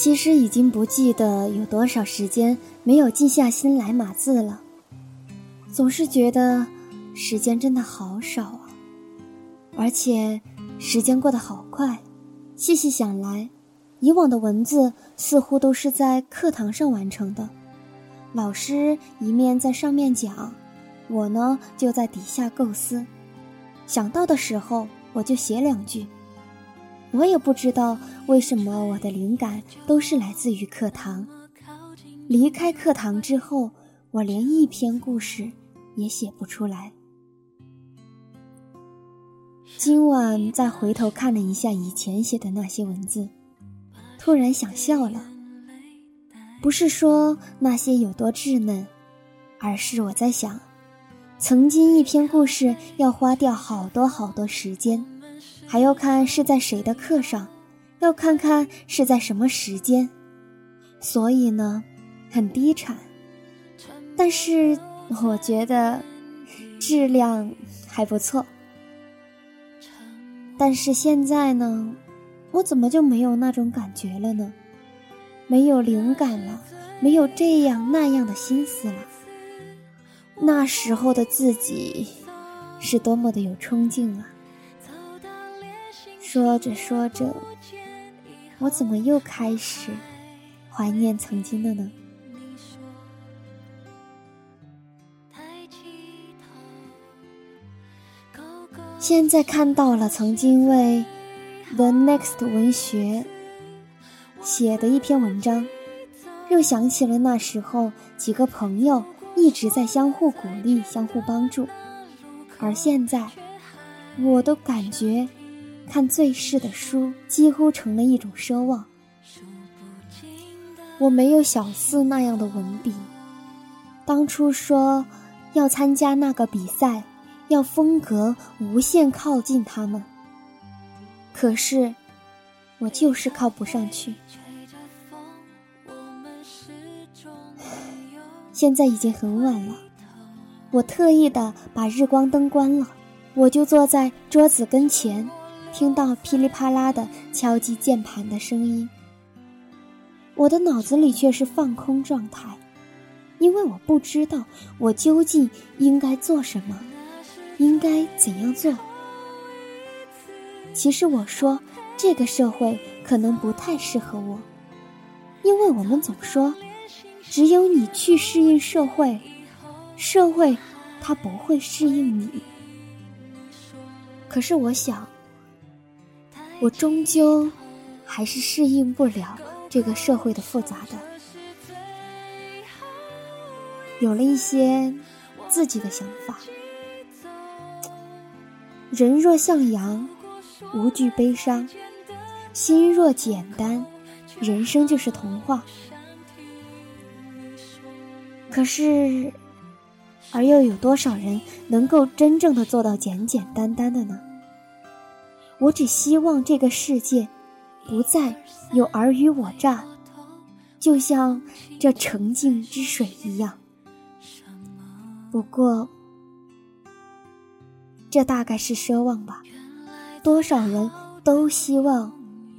其实已经不记得有多少时间没有静下心来码字了，总是觉得时间真的好少啊，而且时间过得好快。细细想来，以往的文字似乎都是在课堂上完成的，老师一面在上面讲，我呢就在底下构思，想到的时候我就写两句。我也不知道为什么我的灵感都是来自于课堂。离开课堂之后，我连一篇故事也写不出来。今晚再回头看了一下以前写的那些文字，突然想笑了。不是说那些有多稚嫩，而是我在想，曾经一篇故事要花掉好多好多时间。还要看是在谁的课上，要看看是在什么时间，所以呢，很低产。但是我觉得质量还不错。但是现在呢，我怎么就没有那种感觉了呢？没有灵感了，没有这样那样的心思了。那时候的自己是多么的有冲劲啊！说着说着，我怎么又开始怀念曾经的呢？现在看到了曾经为《The Next》文学写的一篇文章，又想起了那时候几个朋友一直在相互鼓励、相互帮助，而现在，我都感觉。看最世的书几乎成了一种奢望。我没有小四那样的文笔，当初说要参加那个比赛，要风格无限靠近他们，可是我就是靠不上去。现在已经很晚了，我特意的把日光灯关了，我就坐在桌子跟前。听到噼里啪啦的敲击键盘的声音，我的脑子里却是放空状态，因为我不知道我究竟应该做什么，应该怎样做。其实我说，这个社会可能不太适合我，因为我们总说，只有你去适应社会，社会它不会适应你。可是我想。我终究还是适应不了这个社会的复杂的，有了一些自己的想法。人若向阳，无惧悲伤；心若简单，人生就是童话。可是，而又有多少人能够真正的做到简简单单的呢？我只希望这个世界不再有尔虞我诈，就像这澄净之水一样。不过，这大概是奢望吧。多少人都希望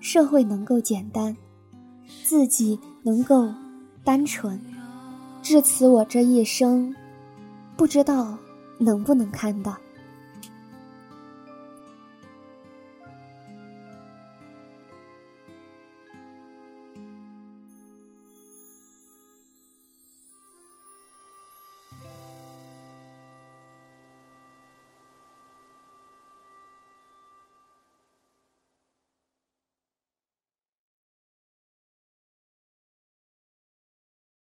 社会能够简单，自己能够单纯。至此，我这一生不知道能不能看到。